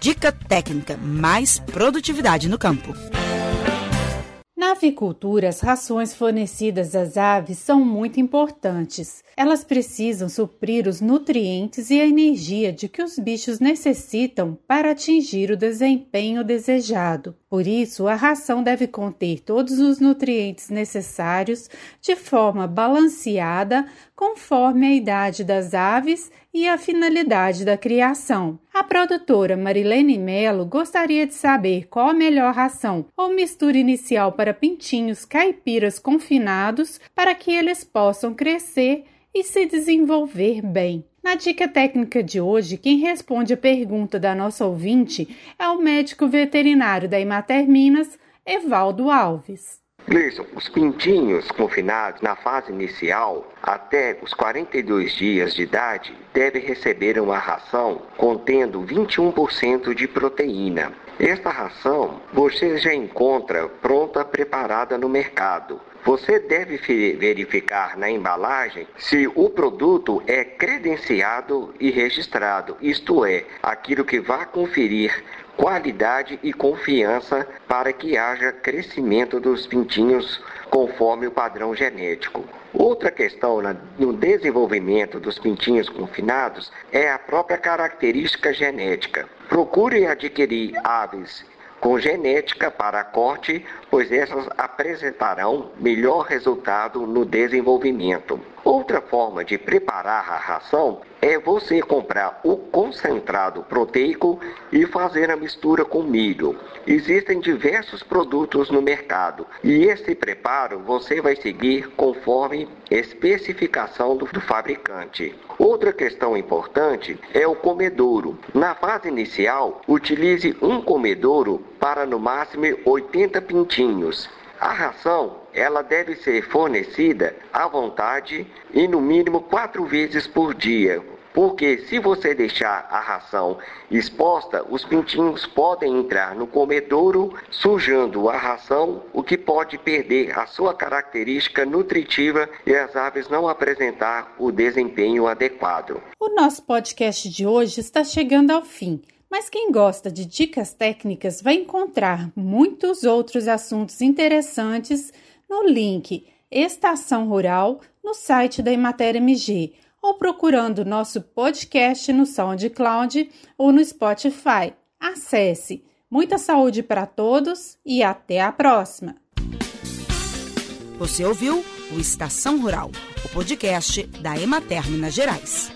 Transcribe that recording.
Dica técnica: mais produtividade no campo. Na avicultura, as rações fornecidas às aves são muito importantes. Elas precisam suprir os nutrientes e a energia de que os bichos necessitam para atingir o desempenho desejado. Por isso, a ração deve conter todos os nutrientes necessários de forma balanceada, conforme a idade das aves e a finalidade da criação. A produtora Marilene Melo gostaria de saber qual a melhor ração ou mistura inicial para pintinhos caipiras confinados para que eles possam crescer e se desenvolver bem. Na dica técnica de hoje, quem responde a pergunta da nossa ouvinte é o médico veterinário da Imater Minas, Evaldo Alves. Gleison, os pintinhos confinados na fase inicial, até os 42 dias de idade, devem receber uma ração contendo 21% de proteína. Esta ração você já encontra pronta preparada no mercado. Você deve verificar na embalagem se o produto é credenciado e registrado, isto é, aquilo que vai conferir qualidade e confiança para que haja crescimento dos pintinhos conforme o padrão genético. Outra questão no desenvolvimento dos pintinhos confinados é a própria característica genética. Procure adquirir aves com genética para corte, pois essas apresentarão melhor resultado no desenvolvimento. Outra forma de preparar a ração é você comprar o concentrado proteico e fazer a mistura com milho. Existem diversos produtos no mercado e esse preparo você vai seguir conforme especificação do, do fabricante. Outra questão importante é o comedouro. Na fase inicial, utilize um comedouro para no máximo 80 pintinhos. A ração ela deve ser fornecida à vontade e no mínimo quatro vezes por dia, porque se você deixar a ração exposta, os pintinhos podem entrar no comedouro, sujando a ração, o que pode perder a sua característica nutritiva e as aves não apresentar o desempenho adequado. O nosso podcast de hoje está chegando ao fim. Mas quem gosta de dicas técnicas vai encontrar muitos outros assuntos interessantes no link Estação Rural no site da Emater MG ou procurando nosso podcast no SoundCloud ou no Spotify. Acesse! Muita saúde para todos e até a próxima! Você ouviu o Estação Rural, o podcast da Emater Minas Gerais.